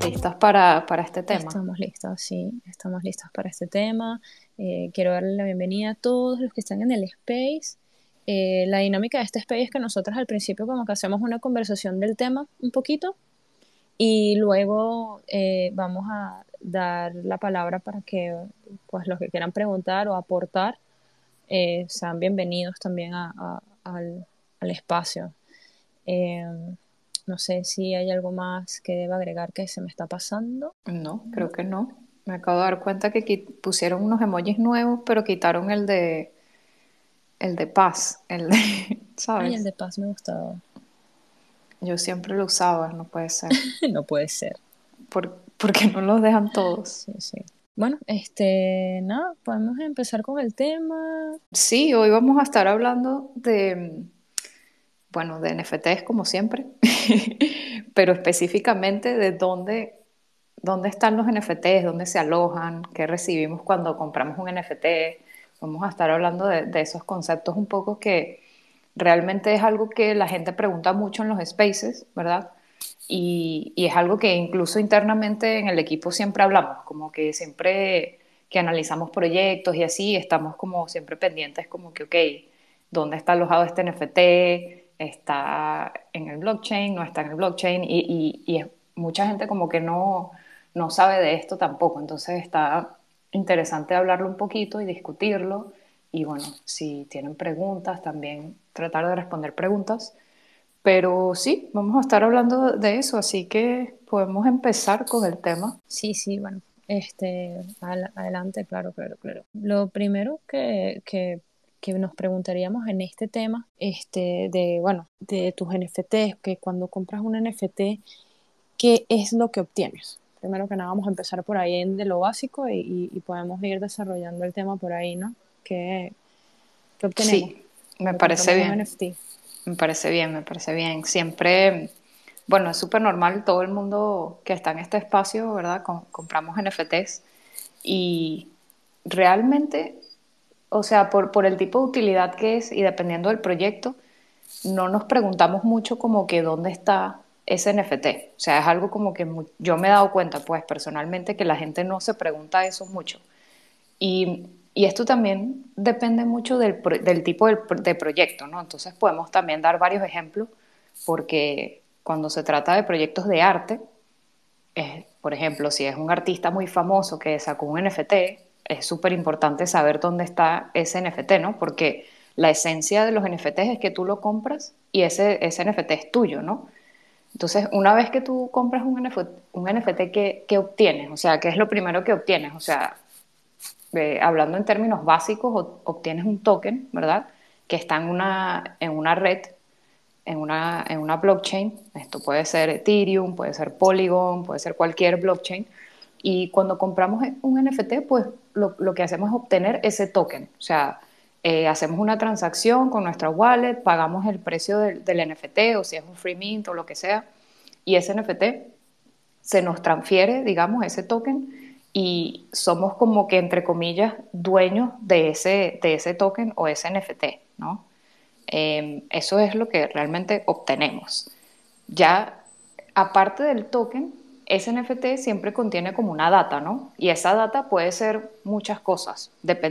¿Listas para, para este tema? Estamos listos, sí, estamos listos para este tema. Eh, quiero darle la bienvenida a todos los que están en el space. Eh, la dinámica de este space es que nosotros al principio como que hacemos una conversación del tema un poquito y luego eh, vamos a dar la palabra para que pues los que quieran preguntar o aportar sean bienvenidos también a, al, al, espacio. No sé si hay algo más que deba agregar que se me está pasando. No, creo que no. Me acabo de dar cuenta que pusieron unos emojis nuevos, pero quitaron el de el de paz, el de, ¿sabes? Ay, el de paz me gustaba. Yo siempre lo usaba, no puede ser. no puede ser. ¿Por, porque no los dejan todos? Sí, sí. Bueno, este, nada, podemos empezar con el tema. Sí, hoy vamos a estar hablando de bueno, de NFTs como siempre, pero específicamente de dónde, dónde están los NFTs, dónde se alojan, qué recibimos cuando compramos un NFT. Vamos a estar hablando de, esos conceptos un poco que realmente es algo que la gente pregunta mucho en los spaces, ¿verdad? Y, y, es algo que incluso internamente en el equipo siempre hablamos, como que siempre que analizamos proyectos y así, estamos como siempre pendientes como que, ok, ¿dónde está alojado este NFT? Está en el blockchain, no está en el blockchain y, y, mucha gente como que no, no sabe de esto tampoco, entonces está interesante hablarlo un poquito y discutirlo y bueno, si tienen preguntas también tratar de responder preguntas, pero sí, vamos a estar hablando de eso, así que podemos empezar con el tema. Sí, sí, bueno, este, adelante, claro, claro, claro. Lo primero que, que que nos preguntaríamos en este tema, este, de, bueno, de tus NFTs, que cuando compras un NFT, ¿qué es lo que obtienes? Primero que nada, vamos a empezar por ahí de lo básico y, podemos ir desarrollando el tema por ahí, ¿no? ¿Qué, obtenemos? Sí, me parece bien. Me parece bien, me parece bien. Siempre, bueno, es súper normal, todo el mundo que está en este espacio, ¿verdad? compramos NFTs y realmente o sea, por, por el tipo de utilidad que es y dependiendo del proyecto, no nos preguntamos mucho como que dónde está ese NFT. O sea, es algo como que yo me he dado cuenta, pues personalmente, que la gente no se pregunta eso mucho. Y, y esto también depende mucho del, tipo de, de, proyecto, ¿no? Entonces podemos también dar varios ejemplos, porque cuando se trata de proyectos de arte, por ejemplo, si es un artista muy famoso que sacó un NFT, es súper importante saber dónde está ese NFT, ¿no? Porque la esencia de los NFTs es que tú lo compras y ese, ese NFT es tuyo, ¿no? Entonces, una vez que tú compras un NFT, un NFT ¿qué, obtienes? O sea, ¿qué es lo primero que obtienes? O sea, eh, hablando en términos básicos, obtienes un token, ¿verdad? Que está en una, en una red, en una, en una blockchain. Esto puede ser Ethereum, puede ser Polygon, puede ser cualquier blockchain y cuando compramos un NFT, pues lo, lo que hacemos es obtener ese token. O sea, eh, hacemos una transacción con nuestra wallet, pagamos el precio del, del, NFT o si es un free mint o lo que sea, y ese NFT se nos transfiere, digamos, ese token y somos como que, entre comillas, dueños de ese, de ese token o ese NFT, ¿no? Em, eso es lo que realmente obtenemos. Ya, aparte del token, ese NFT siempre contiene como una data, ¿no? Y esa data puede ser muchas cosas.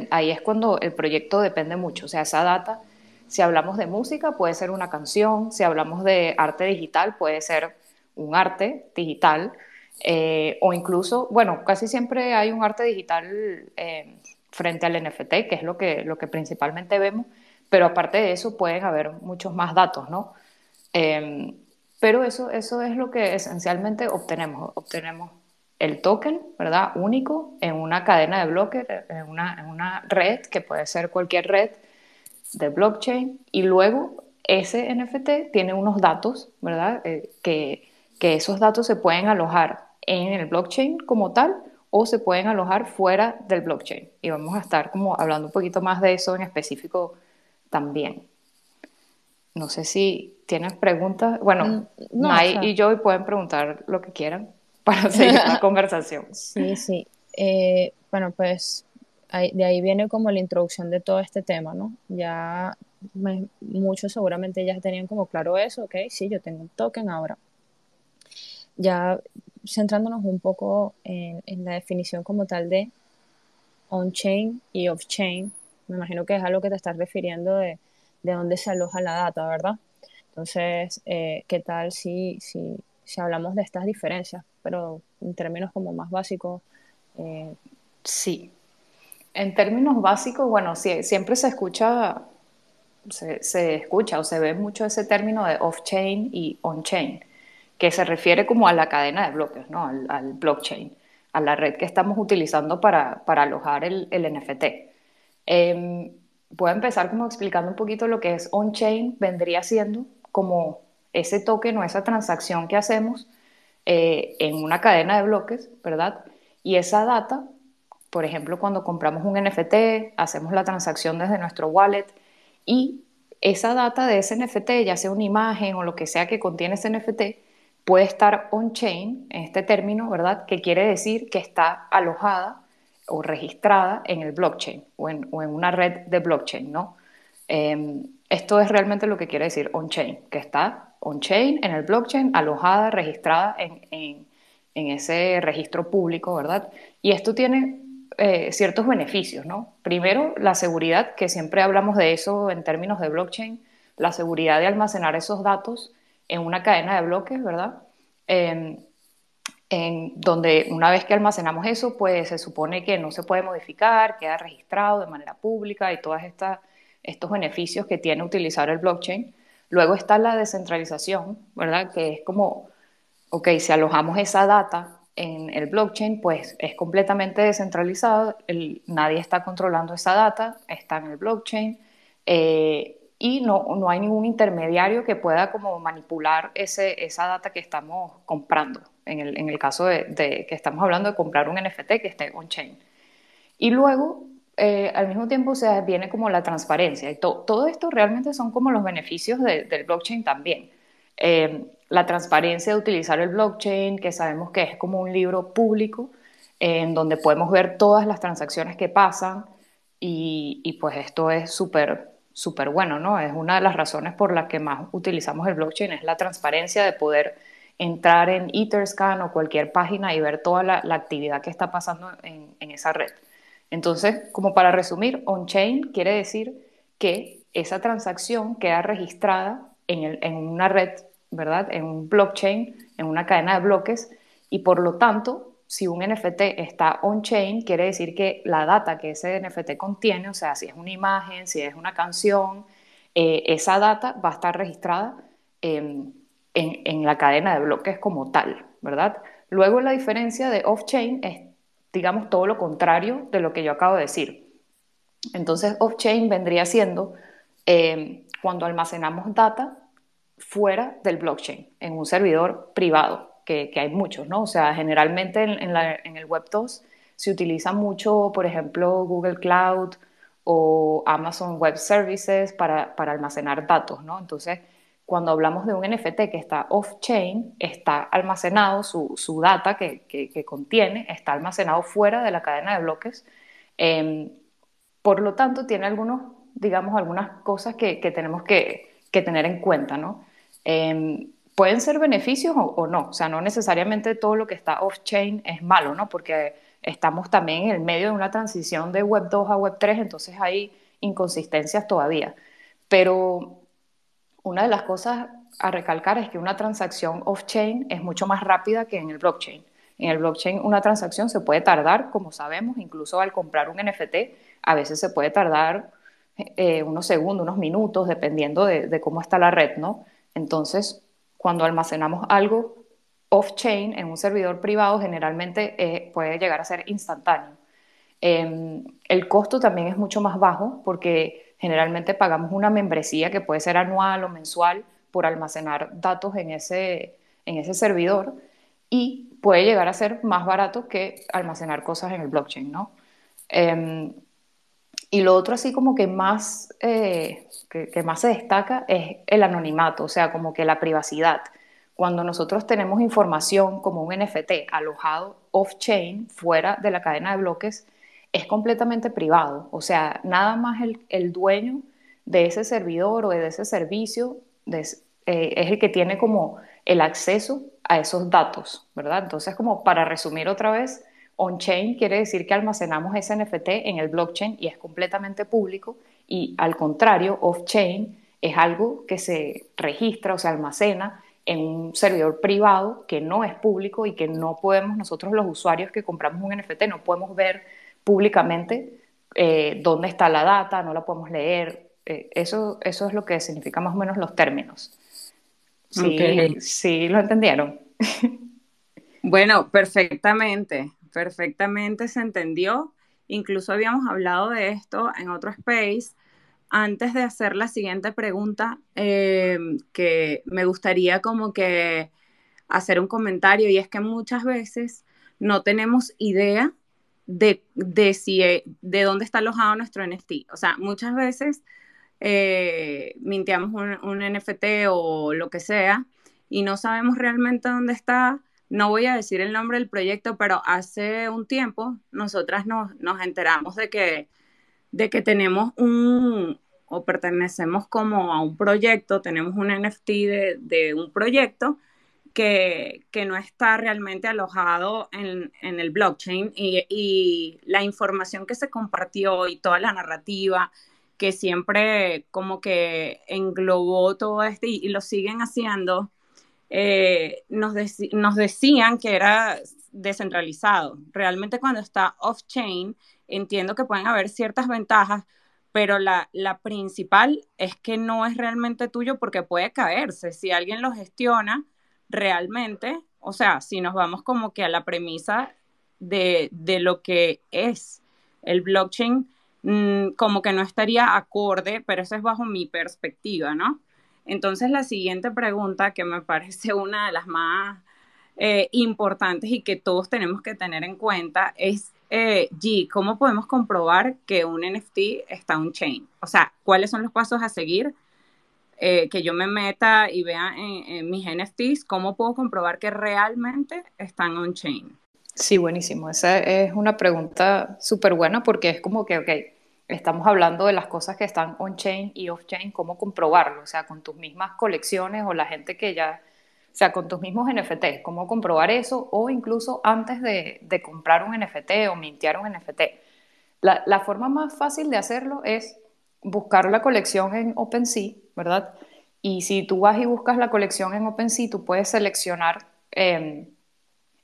ahí es cuando el proyecto depende mucho. O sea, esa data, si hablamos de música, puede ser una canción. Si hablamos de arte digital, puede ser un arte digital. Eh, o incluso, bueno, casi siempre hay un arte digital eh, frente al NFT, que es lo que, lo que principalmente vemos. Pero aparte de eso, pueden haber muchos más datos, ¿no? Eh, pero eso, eso es lo que esencialmente obtenemos. Obtenemos el token, ¿verdad? Único en una cadena de bloques, en una, en una red, que puede ser cualquier red de blockchain, y luego ese NFT tiene unos datos, ¿verdad? Eh, que, que esos datos se pueden alojar en el blockchain como tal o se pueden alojar fuera del blockchain. Y vamos a estar como hablando un poquito más de eso en específico también. No sé si tienes preguntas. Bueno, mm, y yo pueden preguntar lo que quieran para seguir la conversación. Sí, sí. Eh, bueno, pues de ahí viene como la introducción de todo este tema, ¿no? Ya muchos seguramente ya tenían como claro eso, ok, sí, yo tengo un token ahora. Ya centrándonos un poco en, la definición como tal de on-chain y off-chain. Me imagino que es a lo que te estás refiriendo de, de dónde se aloja la data, ¿verdad? Entonces, eh, ¿qué tal si, si, si, hablamos de estas diferencias, pero en términos como más básicos? Eh, sí. En términos básicos, bueno, siempre se escucha, se, se, escucha o se ve mucho ese término de off-chain y on-chain que se refiere como a la cadena de bloques, ¿no? al, blockchain, a la red que estamos utilizando para, para alojar el, el NFT. Eh, a empezar como explicando un poquito lo que es on-chain, vendría siendo como ese token o esa transacción que hacemos eh, en una cadena de bloques, ¿verdad? Y esa data, por ejemplo, cuando compramos un NFT, hacemos la transacción desde nuestro wallet y esa data de ese NFT, ya sea una imagen o lo que sea que contiene ese NFT, puede estar on-chain, en este término, ¿verdad? Que quiere decir que está alojada o registrada en el blockchain o en, una red de blockchain, ¿no? Em, esto es realmente lo que quiere decir on-chain, que está on-chain en el blockchain, alojada, registrada en, ese registro público, ¿verdad? Y esto tiene eh, ciertos beneficios, ¿no? Primero, la seguridad, que siempre hablamos de eso en términos de blockchain, la seguridad de almacenar esos datos en una cadena de bloques, ¿verdad? En donde una vez que almacenamos eso, pues se supone que no se puede modificar, queda registrado de manera pública y todos estos beneficios que tiene utilizar el blockchain. Luego está la descentralización, ¿verdad? Que es como, ok, si alojamos esa data en el blockchain, pues es completamente descentralizado, nadie está controlando esa data, está en el blockchain. Eh, y no, no hay ningún intermediario que pueda como manipular ese, esa data que estamos comprando, en el, en el caso de, que estamos hablando de comprar un NFT que esté on-chain. Y luego, eh, al mismo tiempo, se viene como la transparencia. Y todo esto realmente son como los beneficios del blockchain también. Eh, la transparencia de utilizar el blockchain, que sabemos que es como un libro público en donde podemos ver todas las transacciones que pasan y, y pues esto es súper súper bueno, ¿no? Es una de las razones por las que más utilizamos el blockchain, es la transparencia de poder entrar en Etherscan o cualquier página y ver toda la, actividad que está pasando en, esa red. Entonces, como para resumir, on-chain quiere decir que esa transacción queda registrada en, una red, ¿verdad? En un blockchain, en una cadena de bloques, y por lo tanto si un NFT está on-chain, quiere decir que la data que ese NFT contiene, o sea, si es una imagen, si es una canción, eh, esa data va a estar registrada en, la cadena de bloques como tal, ¿verdad? Luego la diferencia de off-chain es, digamos, todo lo contrario de lo que yo acabo de decir. Entonces, off-chain vendría siendo eh, cuando almacenamos data fuera del blockchain, en un servidor privado que, hay muchos, ¿no? O sea, generalmente en, el Web 2 se utiliza mucho, por ejemplo, Google Cloud o Amazon Web Services para, almacenar datos, ¿no? Entonces, cuando hablamos de un NFT que está off-chain, está almacenado, su, data que, contiene está almacenado fuera de la cadena de bloques. Em, por lo tanto, tiene algunos, digamos, algunas cosas que, tenemos que, tener en cuenta, ¿no? Em, pueden ser beneficios o, no. O sea, no necesariamente todo lo que está off-chain es malo, ¿no? Porque estamos también en el medio de una transición de Web 2 a Web 3, entonces hay inconsistencias todavía. Pero una de las cosas a recalcar es que una transacción off-chain es mucho más rápida que en el blockchain. En el blockchain una transacción se puede tardar, como sabemos, incluso al comprar un NFT, a veces se puede tardar eh, unos segundos, unos minutos, dependiendo de, cómo está la red, ¿no? Entonces, cuando almacenamos algo off-chain en un servidor privado, generalmente eh, puede llegar a ser instantáneo. Em, el costo también es mucho más bajo porque generalmente pagamos una membresía que puede ser anual o mensual por almacenar datos en ese, en ese servidor y puede llegar a ser más barato que almacenar cosas en el blockchain, ¿no? Em, y lo otro así como que más, eh, que, más se destaca es el anonimato, o sea, como que la privacidad. Cuando nosotros tenemos información como un NFT alojado off-chain, fuera de la cadena de bloques, es completamente privado. O sea, nada más el, el dueño de ese servidor o de ese servicio eh, es el que tiene como el acceso a esos datos, ¿verdad? Entonces, como para resumir otra vez, on-chain quiere decir que almacenamos ese NFT en el blockchain y es completamente público y al contrario, off-chain es algo que se registra o se almacena en un servidor privado que no es público y que no podemos nosotros los usuarios que compramos un NFT no podemos ver públicamente eh, dónde está la data, no la podemos leer. Eh, eso, eso es lo que significa más o menos los términos. Sí, sí lo entendieron. bueno, perfectamente, perfectamente se entendió. Incluso habíamos hablado de esto en otro space. Antes de hacer la siguiente pregunta, eh, que me gustaría como que hacer un comentario y es que muchas veces no tenemos idea de, de, si, eh, de dónde está alojado nuestro NFT. O sea, muchas veces eh, mintiamos un, NFT o lo que sea y no sabemos realmente dónde está. No voy a decir el nombre del proyecto, pero hace un tiempo nosotras nos, enteramos de que, de que tenemos un, o pertenecemos como a un proyecto, tenemos un NFT de, de un proyecto que, no está realmente alojado en, el blockchain y, la información que se compartió y toda la narrativa que siempre como que englobó todo esto y, lo siguen haciendo, eh, nos, nos decían que era descentralizado. Realmente cuando está off-chain, entiendo que pueden haber ciertas ventajas, pero la, la, principal es que no es realmente tuyo porque puede caerse. Si alguien lo gestiona, realmente, o sea, si nos vamos como que a la premisa de, lo que es el blockchain, mm, como que no estaría acorde, pero eso es bajo mi perspectiva, ¿no? Entonces, la siguiente pregunta, que me parece una de las más eh, importantes y que todos tenemos que tener en cuenta, es, eh, ¿cómo podemos comprobar que un NFT está on-chain? O sea, ¿cuáles son los pasos a seguir eh, que yo me meta y vea en, mis NFTs cómo puedo comprobar que realmente están on-chain. Sí, buenísimo. Esa es una pregunta súper buena porque es como que, ok, estamos hablando de las cosas que están on-chain y off-chain, ¿cómo comprobarlo? O sea, con tus mismas colecciones o la gente que ya, o sea, con tus mismos NFTs, ¿cómo comprobar eso? O incluso antes de, de comprar un NFT o mintear un NFT. La, la, forma más fácil de hacerlo es buscar la colección en OpenSea, ¿verdad? Y si tú vas y buscas la colección en OpenSea, tú puedes seleccionar em,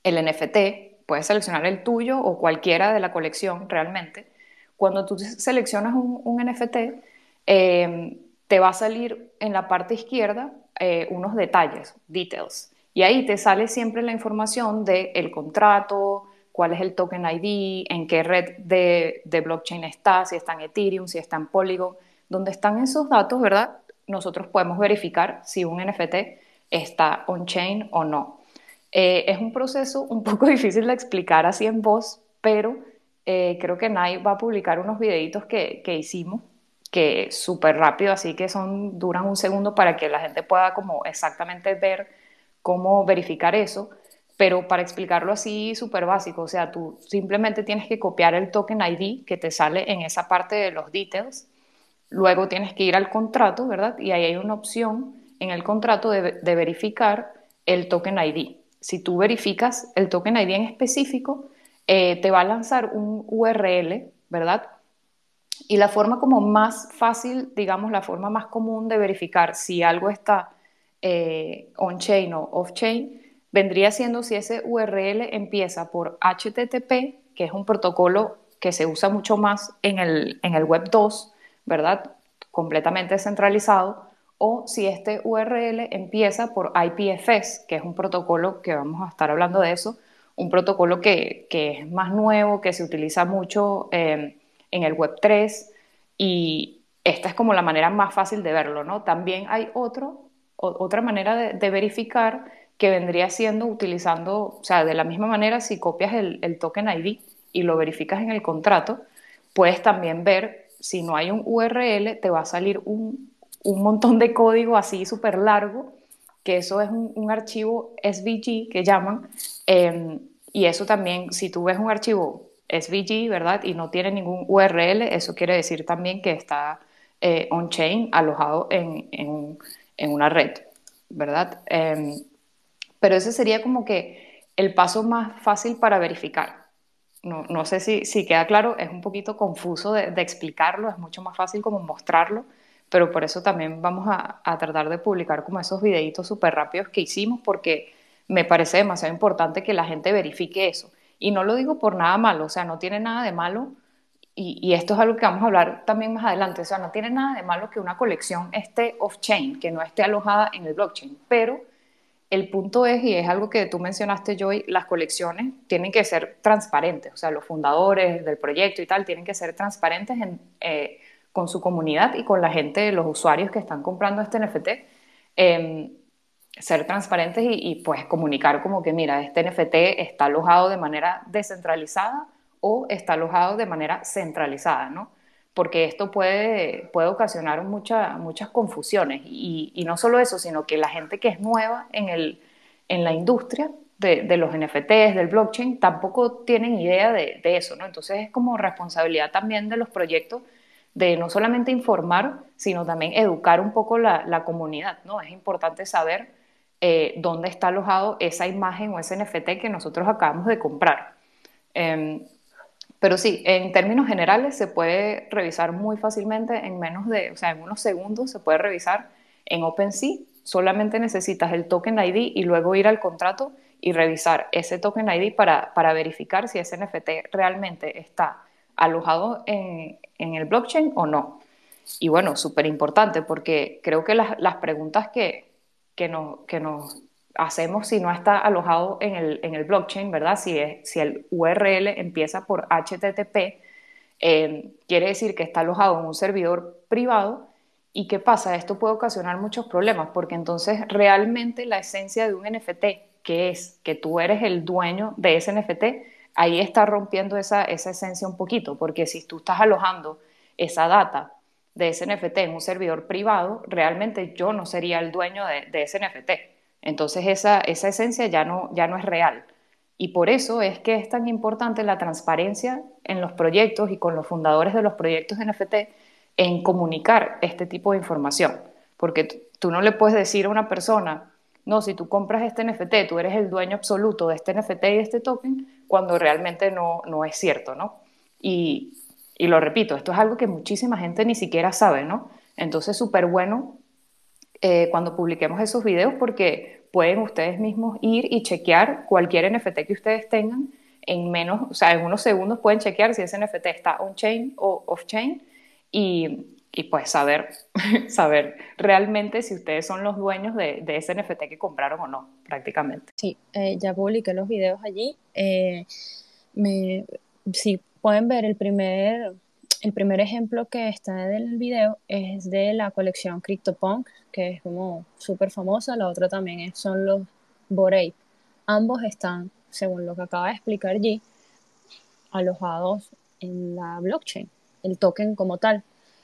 el NFT, puedes seleccionar el tuyo o cualquiera de la colección realmente. Cuando tú seleccionas un, NFT, em, te va a salir en la parte izquierda eh, unos detalles, details, y ahí te sale siempre la información del el contrato, cuál es el token ID, en qué red de, blockchain está, si está en Ethereum, si está en Polygon. Donde están esos datos, ¿verdad? Nosotros podemos verificar si un NFT está on-chain o no. Eh, es un proceso un poco difícil de explicar así en voz, pero eh, creo que Nai va a publicar unos videitos que, que hicimos, que súper rápido, así que son, duran un segundo para que la gente pueda como exactamente ver cómo verificar eso pero para explicarlo así súper básico, o sea, tú simplemente tienes que copiar el token ID que te sale en esa parte de los details, luego tienes que ir al contrato, ¿verdad? Y ahí hay una opción en el contrato de, verificar el token ID. Si tú verificas el token ID en específico, eh, te va a lanzar un URL, ¿verdad? Y la forma como más fácil, digamos, la forma más común de verificar si algo está eh, on-chain o off-chain vendría siendo si ese URL empieza por HTTP, que es un protocolo que se usa mucho más en el, en el Web 2, ¿verdad? Completamente centralizado, o si este URL empieza por IPFS, que es un protocolo que vamos a estar hablando de eso, un protocolo que, es más nuevo, que se utiliza mucho em, en el Web 3 y esta es como la manera más fácil de verlo, ¿no? También hay otro, otra manera de, de verificar que vendría siendo utilizando, o sea, de la misma manera, si copias el, token ID y lo verificas en el contrato, puedes también ver, si no hay un URL, te va a salir un, montón de código así súper largo, que eso es un, archivo SVG que llaman, em, y eso también, si tú ves un archivo SVG, ¿verdad? Y no tiene ningún URL, eso quiere decir también que está eh, on-chain, alojado en, una red, ¿verdad? Em, Pero ese sería como que el paso más fácil para verificar. No, no sé si, si, queda claro, es un poquito confuso de, explicarlo, es mucho más fácil como mostrarlo, pero por eso también vamos a, a tratar de publicar como esos videitos súper rápidos que hicimos, porque me parece demasiado importante que la gente verifique eso. Y no lo digo por nada malo, o sea, no tiene nada de malo, y, y, esto es algo que vamos a hablar también más adelante, o sea, no tiene nada de malo que una colección esté off-chain, que no esté alojada en el blockchain, pero el punto es, y es algo que tú mencionaste, Joy, las colecciones tienen que ser transparentes, o sea, los fundadores del proyecto y tal tienen que ser transparentes eh, con su comunidad y con la gente, los usuarios que están comprando este NFT, em, ser transparentes y, y, pues comunicar como que, mira, este NFT está alojado de manera descentralizada o está alojado de manera centralizada, ¿no? Porque esto puede, puede ocasionar muchas confusiones. Y, no solo eso, sino que la gente que es nueva en, el, en la industria de, los NFTs, del blockchain, tampoco tienen idea de, eso. ¿no? Entonces es como responsabilidad también de los proyectos de no solamente informar, sino también educar un poco la, comunidad. ¿no? Es importante saber eh, dónde está alojado esa imagen o ese NFT que nosotros acabamos de comprar. Em, pero sí, en términos generales se puede revisar muy fácilmente en menos de, o sea, en unos segundos se puede revisar en OpenSea. Solamente necesitas el token ID y luego ir al contrato y revisar ese token ID para, para verificar si ese NFT realmente está alojado en, en el blockchain o no. Y bueno, súper importante porque creo que las, las preguntas que, que, nos, que nos hacemos si no está alojado en el, en el blockchain, ¿verdad? Si, es, si el URL empieza por HTTP, eh, quiere decir que está alojado en un servidor privado. ¿Y qué pasa? Esto puede ocasionar muchos problemas porque entonces realmente la esencia de un NFT, que es que tú eres el dueño de ese NFT, ahí está rompiendo esa, esa esencia un poquito, porque si tú estás alojando esa data de ese NFT en un servidor privado, realmente yo no sería el dueño de, de ese NFT entonces esa, esa esencia ya no, ya no es real. Y por eso es que es tan importante la transparencia en los proyectos y con los fundadores de los proyectos de NFT en comunicar este tipo de información. Porque tú no le puedes decir a una persona, no, si tú compras este NFT, tú eres el dueño absoluto de este NFT y de este token, cuando realmente no, no es cierto, ¿no? Y, y lo repito, esto es algo que muchísima gente ni siquiera sabe, ¿no? Entonces, súper bueno eh, cuando publiquemos esos videos porque pueden ustedes mismos ir y chequear cualquier NFT que ustedes tengan en menos, o sea, en unos segundos pueden chequear si ese NFT está on-chain o off-chain y, y, pues saber, saber realmente si ustedes son los dueños de, de, ese NFT que compraron o no, prácticamente. Sí, eh, ya publiqué los videos allí. Eh, me, sí, pueden ver el primer el primer ejemplo que está en el video es de la colección CryptoPunk, que es como súper famosa. La otra también son los Bored Ambos están, según lo que acaba de explicar G, alojados en la blockchain, el token como tal.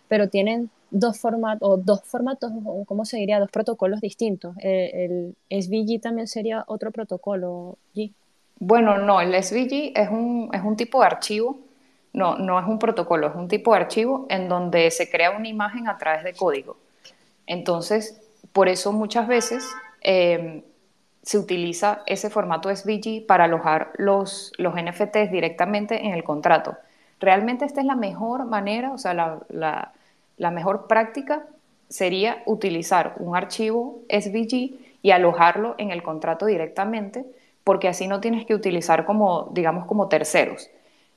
Pero tienen dos formatos, o dos formatos, o ¿cómo se diría? Dos protocolos distintos. El, el SVG también sería otro protocolo, G. Bueno, no, el SVG es un, es un tipo de archivo no, no es un protocolo, es un tipo de archivo en donde se crea una imagen a través de código. Entonces, por eso muchas veces eh, se utiliza ese formato SVG para alojar los, los NFTs directamente en el contrato. Realmente esta es la mejor manera, o sea, la, la mejor práctica sería utilizar un archivo SVG y alojarlo en el contrato directamente, porque así no tienes que utilizar como, digamos, como terceros.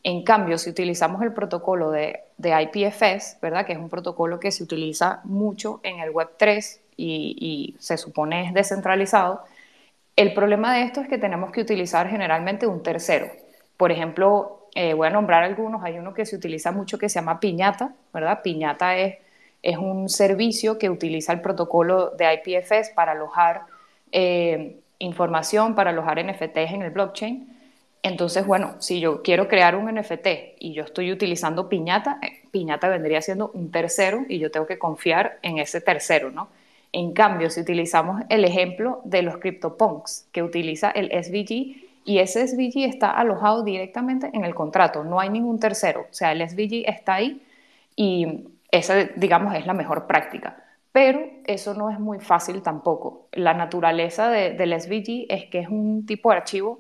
En cambio, si utilizamos el protocolo de, IPFS, ¿verdad? que es un protocolo que se utiliza mucho en el Web3 y, se supone es descentralizado, el problema de esto es que tenemos que utilizar generalmente un tercero. Por ejemplo, eh, voy a nombrar algunos, hay uno que se utiliza mucho que se llama Piñata, ¿verdad? Piñata es, un servicio que utiliza el protocolo de IPFS para alojar eh, información, para alojar NFTs en el blockchain. Entonces, bueno, si yo quiero crear un NFT y yo estoy utilizando Piñata, eh, Piñata vendría siendo un tercero y yo tengo que confiar en ese tercero, ¿no? En cambio, si utilizamos el ejemplo de los CryptoPunks, que utiliza el SVG, y ese SVG está alojado directamente en el contrato, no hay ningún tercero, o sea, el SVG está ahí y esa, digamos, es la mejor práctica. pero eso no es muy fácil tampoco. La naturaleza del SVG es que es un tipo de archivo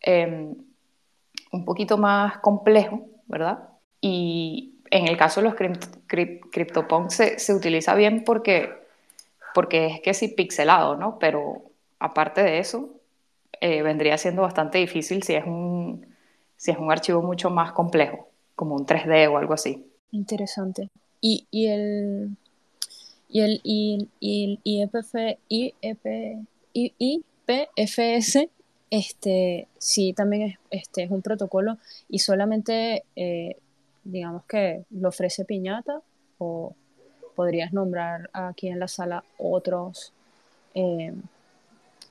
em, un poquito más complejo, ¿verdad? Y en el caso de los CryptoPunks se, se, utiliza bien porque, porque es que sí pixelado, ¿no? Pero aparte de eso, eh, vendría siendo bastante difícil si es, un, si es un archivo mucho más complejo, como un 3D o algo así. Interesante. Y, y el y el, y, y, IPF, IEP, IPFS este, sí también es, este, es un protocolo y solamente eh, digamos que lo ofrece Piñata o podrías nombrar aquí en la sala otros eh,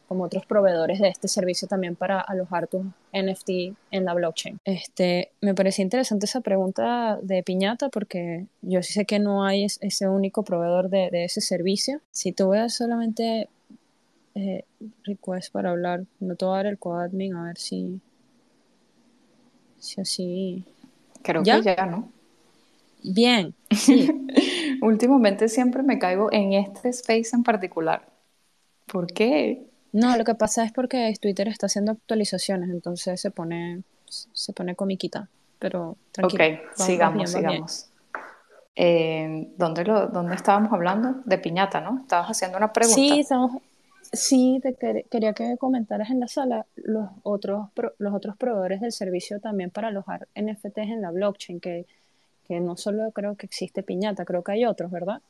como otros proveedores de este servicio también para alojar tus NFT en la blockchain. Este, me parecía interesante esa pregunta de Piñata porque yo sí sé que no hay ese único proveedor de, ese servicio. Si voy a solamente eh, request para hablar, no te voy a dar el coadmin a ver si, si así... Creo que ya, ¿no? Bien, Últimamente siempre me caigo en este space en particular. ¿Por qué? No, lo que pasa es porque Twitter está haciendo actualizaciones, entonces se pone, se pone comiquita. Pero tranquilo. Ok, sigamos, sigamos. Eh, ¿dónde, lo, ¿Dónde estábamos hablando? De piñata, ¿no? Estabas haciendo una pregunta. Sí, estamos, sí te quería que comentaras en la sala los otros, los otros proveedores del servicio también para alojar NFTs en la blockchain, que, que no solo creo que existe piñata, creo que hay otros, ¿verdad?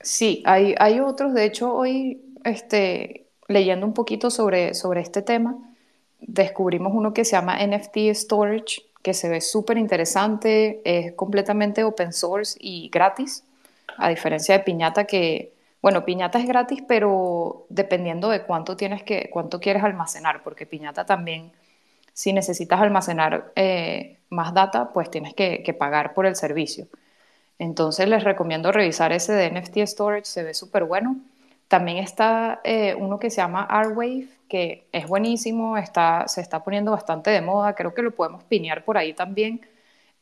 Sí, hay, hay otros. De hecho, hoy este, leyendo un poquito sobre, sobre este tema, descubrimos uno que se llama NFT Storage, que se ve súper interesante, es completamente open source y gratis, a diferencia de Piñata que, bueno, Piñata es gratis, pero dependiendo de cuánto tienes que, cuánto quieres almacenar, porque Piñata también, si necesitas almacenar eh, más data, pues tienes que, que, pagar por el servicio. Entonces les recomiendo revisar ese de NFT Storage, se ve súper bueno. También está eh, uno que se llama R-Wave, que es buenísimo, está, se está poniendo bastante de moda, creo que lo podemos pinear por ahí también.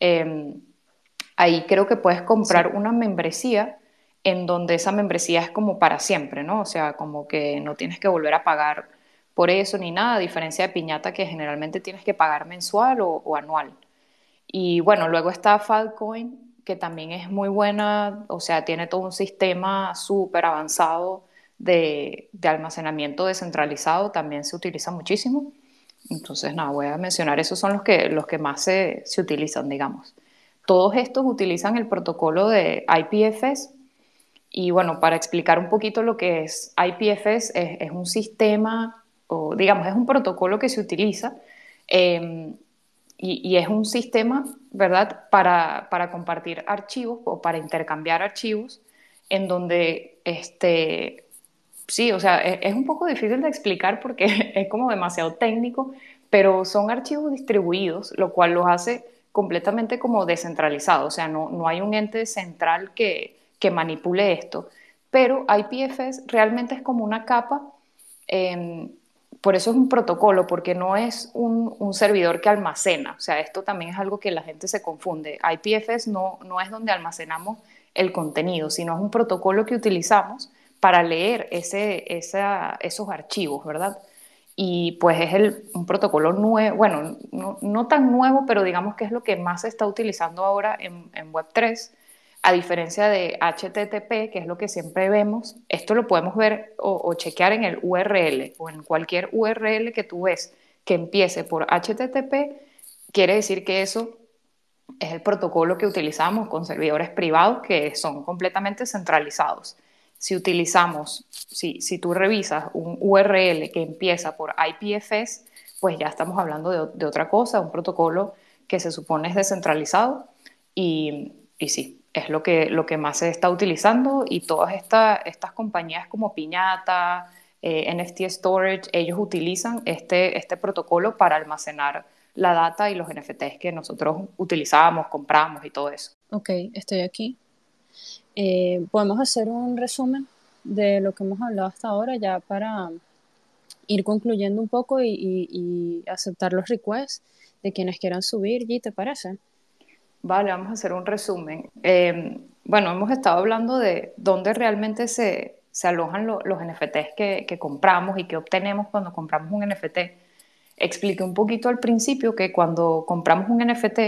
Em, ahí creo que puedes comprar una membresía en donde esa membresía es como para siempre, ¿no? O sea, como que no tienes que volver a pagar por eso ni nada, a diferencia de piñata que generalmente tienes que pagar mensual o, anual. Y bueno, luego está Falcoin, que también es muy buena, o sea, tiene todo un sistema súper avanzado de, almacenamiento descentralizado también se utiliza muchísimo. Entonces, nada, voy a mencionar, esos son los que, los que más se, utilizan, digamos. Todos estos utilizan el protocolo de IPFS. Y bueno, para explicar un poquito lo que es IPFS, es, un sistema, o digamos, es un protocolo que se utiliza em, y, es un sistema, ¿verdad?, para, para, compartir archivos o para intercambiar archivos en donde este, sí, o sea, e, es, un poco difícil de explicar porque es como demasiado técnico, pero son archivos distribuidos, lo cual los hace completamente como descentralizados, o sea, no, no hay un ente central que, que, manipule esto, pero IPFS realmente es como una capa, em, por eso es un protocolo, porque no es un, servidor que almacena, o sea, esto también es algo que la gente se confunde, IPFS no, no es donde almacenamos el contenido, sino es un protocolo que utilizamos para leer ese, esos archivos, ¿verdad? Y pues es el, un protocolo nuevo, bueno, no, tan nuevo, pero digamos que es lo que más se está utilizando ahora en, Web3, a diferencia de HTTP, que es lo que siempre vemos. Esto lo podemos ver o, o chequear en el URL o en cualquier URL que tú ves que empiece por HTTP, quiere decir que eso es el protocolo que utilizamos con servidores privados que son completamente centralizados si utilizamos, si, si tú revisas un URL que empieza por IPFS, pues ya estamos hablando de, otra cosa, un protocolo que se supone es descentralizado y, y, sí, es lo que, lo que más se está utilizando y todas estas compañías como Piñata, eh, NFT Storage, ellos utilizan este, este protocolo para almacenar la data y los NFTs que nosotros utilizamos, compramos y todo eso. Ok, estoy aquí. Eh, podemos hacer un resumen de lo que hemos hablado hasta ahora ya para ir concluyendo un poco y, aceptar los requests de quienes quieran subir, ¿y te parece? Vale, vamos a hacer un resumen. Eh, bueno, hemos estado hablando de dónde realmente se, se alojan los NFTs que, que, compramos y que obtenemos cuando compramos un NFT. Expliqué un poquito al principio que cuando compramos un NFT,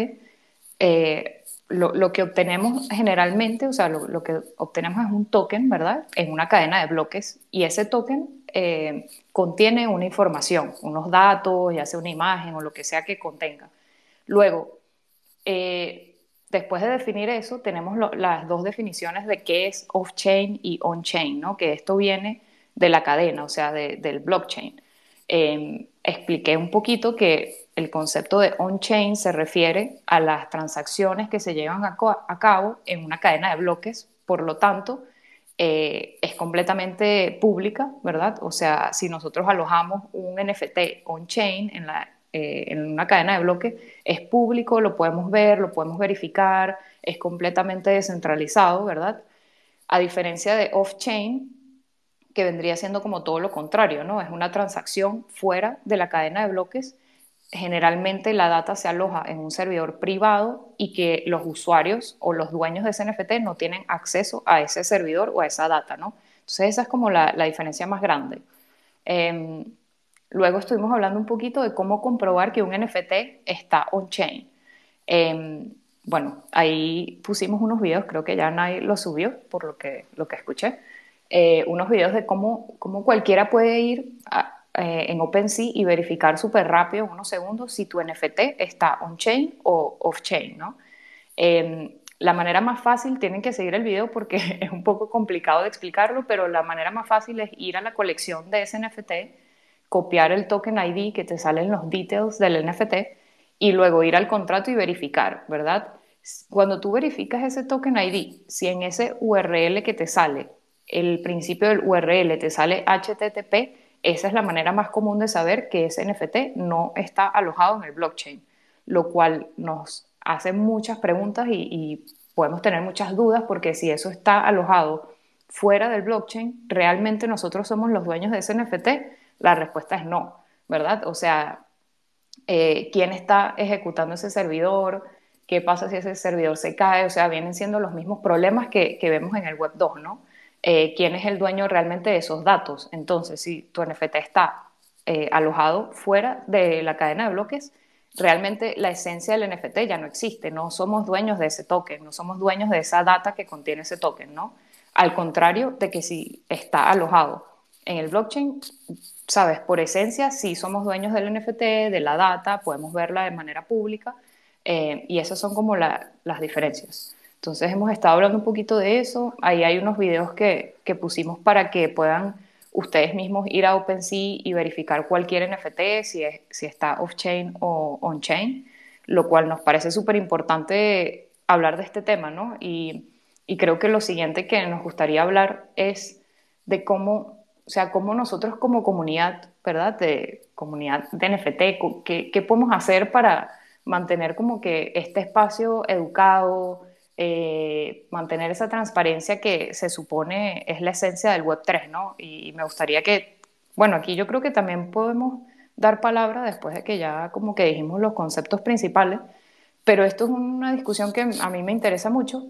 eh, lo, lo, que obtenemos generalmente, o sea, lo, lo, que obtenemos es un token, ¿verdad? En una cadena de bloques y ese token eh, contiene una información, unos datos, ya sea una imagen o lo que sea que contenga. Luego, eh, después de definir eso, tenemos las dos definiciones de qué es off-chain y on-chain, ¿no? que esto viene de la cadena, o sea, del blockchain. Em, expliqué un poquito que el concepto de on-chain se refiere a las transacciones que se llevan a, a, cabo en una cadena de bloques, por lo tanto, eh, es completamente pública, ¿verdad? O sea, si nosotros alojamos un NFT on-chain en la eh, en una cadena de bloques, es público, lo podemos ver, lo podemos verificar, es completamente descentralizado, ¿verdad? A diferencia de off-chain, que vendría siendo como todo lo contrario, ¿no? Es una transacción fuera de la cadena de bloques. Generalmente la data se aloja en un servidor privado y que los usuarios o los dueños de ese NFT no tienen acceso a ese servidor o a esa data, ¿no? Entonces esa es como la, diferencia más grande. Em, Luego estuvimos hablando un poquito de cómo comprobar que un NFT está on-chain. Em, bueno, ahí pusimos unos videos, creo que ya nadie los subió, por lo que, lo que escuché, eh, unos videos de cómo, cómo cualquiera puede ir eh, en OpenSea y verificar súper rápido, unos segundos, si tu NFT está on-chain o off-chain, ¿no? Em, la manera más fácil, tienen que seguir el video porque es un poco complicado de explicarlo, pero la manera más fácil es ir a la colección de ese NFT, copiar el token ID que te salen los details del NFT y luego ir al contrato y verificar, ¿verdad? Cuando tú verificas ese token ID, si en ese URL que te sale, el principio del URL te sale HTTP, esa es la manera más común de saber que ese NFT no está alojado en el blockchain, lo cual nos hace muchas preguntas y, y podemos tener muchas dudas porque si eso está alojado fuera del blockchain, realmente nosotros somos los dueños de ese NFT la respuesta es no, ¿verdad? O sea, eh, ¿quién está ejecutando ese servidor? ¿Qué pasa si ese servidor se cae? O sea, vienen siendo los mismos problemas que, vemos en el Web 2, ¿no? Eh, ¿Quién es el dueño realmente de esos datos? Entonces, si tu NFT está eh, alojado fuera de la cadena de bloques, realmente la esencia del NFT ya no existe, no somos dueños de ese token, no somos dueños de esa data que contiene ese token, ¿no? Al contrario de que si está alojado en el blockchain, sabes, por esencia, sí somos dueños del NFT, de la data, podemos verla de manera pública eh, y esas son como las diferencias. Entonces hemos estado hablando un poquito de eso, ahí hay unos videos que, que pusimos para que puedan ustedes mismos ir a OpenSea y verificar cualquier NFT, si, es, si está off-chain o on-chain, lo cual nos parece súper importante hablar de este tema, ¿no? Y, y creo que lo siguiente que nos gustaría hablar es de cómo o sea, cómo nosotros como comunidad, ¿verdad? De comunidad de NFT, ¿qué, qué podemos hacer para mantener como que este espacio educado, eh, mantener esa transparencia que se supone es la esencia del Web3, ¿no? Y me gustaría que, bueno, aquí yo creo que también podemos dar palabra después de que ya como que dijimos los conceptos principales, pero esto es una discusión que a mí me interesa mucho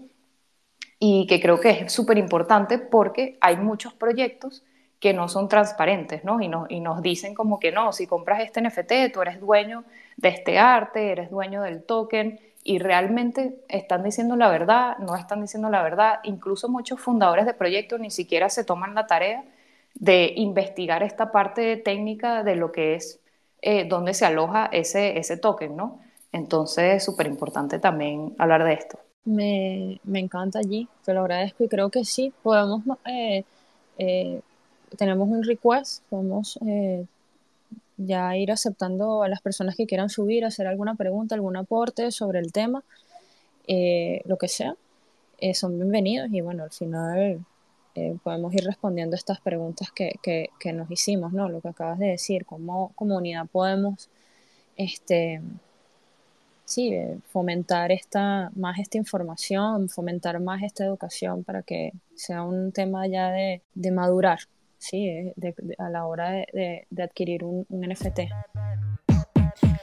y que creo que es súper importante porque hay muchos proyectos que no son transparentes, ¿no? Y, y nos dicen como que no, si compras este NFT, tú eres dueño de este arte, eres dueño del token, y realmente están diciendo la verdad, no están diciendo la verdad. Incluso muchos fundadores de proyectos ni siquiera se toman la tarea de investigar esta parte técnica de lo que es, eh, dónde se aloja ese, ese token, ¿no? Entonces es súper importante también hablar de esto. Me, me, encanta allí, te lo agradezco y creo que sí, podemos eh, eh, tenemos un request, podemos eh, ya ir aceptando a las personas que quieran subir, hacer alguna pregunta, algún aporte sobre el tema, eh, lo que sea, eh, son bienvenidos y bueno, al final podemos ir respondiendo estas preguntas que, que, que, nos hicimos, ¿no? Lo que acabas de decir, cómo comunidad podemos, este, sí, fomentar esta, más esta información, fomentar más esta educación para que sea un tema ya de, de madurar, sí, de, de, a la hora de, de adquirir un, un NFT.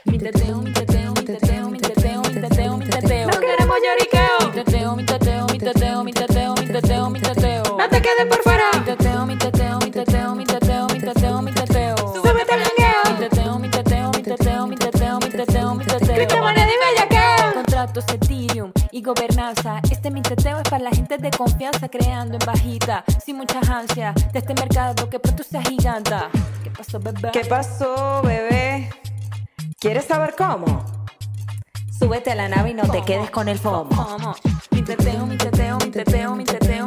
Mi teteo, mi teteo, mi teteo, mi teteo, mi teteo. teteo, mi teteo. No queremos lloriqueo. Mi teteo, mi teteo, mi teteo, mi teteo, mi teteo, mi teteo. No te quedes por fuera. Mi teteo, mi teteo, mi teteo, mi teteo, mi teteo, mi teteo. Súbete al jangueo. Mi teteo, mi teteo, mi teteo, mi teteo, mi teteo, mi teteo. Criptomoneda y bellaqueo. Contratos Ethereum y gobernanza. Este mi teteo es para la gente de confianza creando en bajita, sin muchas ansias, de este mercado que pronto se agiganta. ¿Qué pasó, bebé? ¿Qué pasó, bebé? ¿Quieres saber cómo? Súbete a la nave y no te quedes con el FOMO. Mi teteo, mi teteo, mi teteo, mi teteo.